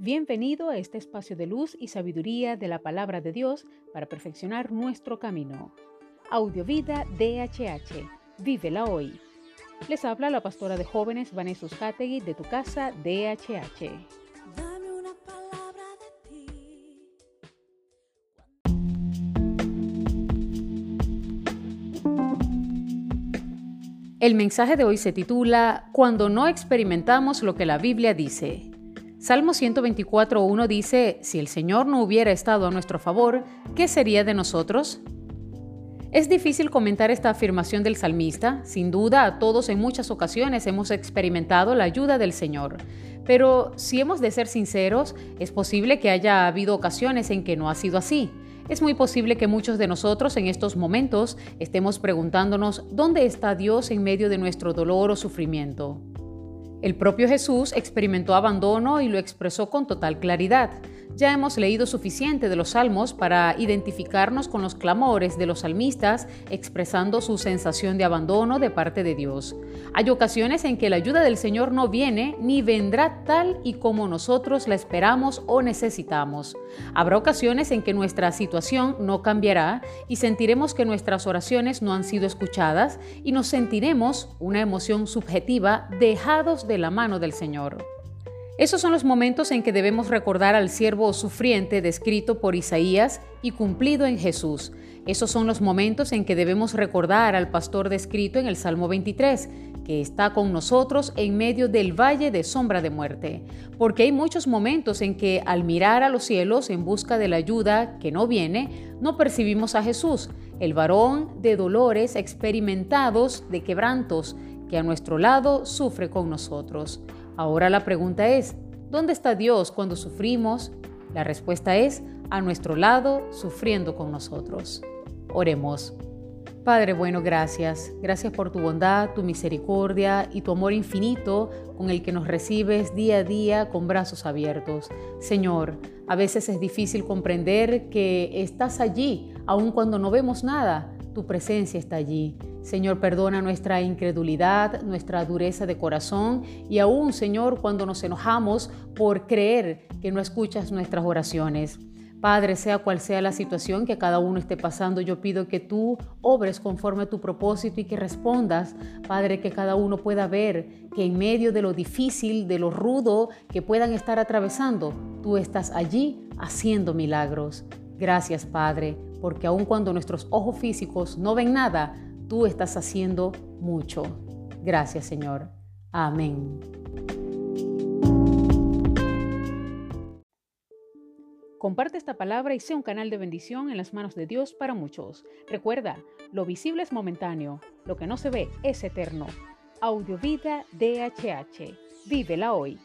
Bienvenido a este espacio de luz y sabiduría de la palabra de Dios para perfeccionar nuestro camino. Audiovida DHH. Vívela hoy. Les habla la pastora de jóvenes Vanessa Hategui de tu casa DHH. Dame una palabra de ti. El mensaje de hoy se titula Cuando no experimentamos lo que la Biblia dice. Salmo 124.1 dice, si el Señor no hubiera estado a nuestro favor, ¿qué sería de nosotros? Es difícil comentar esta afirmación del salmista, sin duda todos en muchas ocasiones hemos experimentado la ayuda del Señor, pero si hemos de ser sinceros, es posible que haya habido ocasiones en que no ha sido así. Es muy posible que muchos de nosotros en estos momentos estemos preguntándonos dónde está Dios en medio de nuestro dolor o sufrimiento. El propio Jesús experimentó abandono y lo expresó con total claridad. Ya hemos leído suficiente de los salmos para identificarnos con los clamores de los salmistas expresando su sensación de abandono de parte de Dios. Hay ocasiones en que la ayuda del Señor no viene ni vendrá tal y como nosotros la esperamos o necesitamos. Habrá ocasiones en que nuestra situación no cambiará y sentiremos que nuestras oraciones no han sido escuchadas y nos sentiremos una emoción subjetiva dejados de la mano del Señor. Esos son los momentos en que debemos recordar al siervo sufriente descrito por Isaías y cumplido en Jesús. Esos son los momentos en que debemos recordar al pastor descrito en el Salmo 23, que está con nosotros en medio del valle de sombra de muerte. Porque hay muchos momentos en que al mirar a los cielos en busca de la ayuda que no viene, no percibimos a Jesús, el varón de dolores experimentados, de quebrantos, que a nuestro lado sufre con nosotros. Ahora la pregunta es, ¿dónde está Dios cuando sufrimos? La respuesta es, a nuestro lado, sufriendo con nosotros. Oremos. Padre bueno, gracias. Gracias por tu bondad, tu misericordia y tu amor infinito con el que nos recibes día a día con brazos abiertos. Señor, a veces es difícil comprender que estás allí, aun cuando no vemos nada. Tu presencia está allí. Señor, perdona nuestra incredulidad, nuestra dureza de corazón y aún, Señor, cuando nos enojamos por creer que no escuchas nuestras oraciones. Padre, sea cual sea la situación que cada uno esté pasando, yo pido que tú obres conforme a tu propósito y que respondas, Padre, que cada uno pueda ver que en medio de lo difícil, de lo rudo que puedan estar atravesando, tú estás allí haciendo milagros. Gracias, Padre, porque aun cuando nuestros ojos físicos no ven nada, tú estás haciendo mucho. Gracias, Señor. Amén. Comparte esta palabra y sea un canal de bendición en las manos de Dios para muchos. Recuerda, lo visible es momentáneo, lo que no se ve es eterno. Audiovida DHH. Vívela hoy.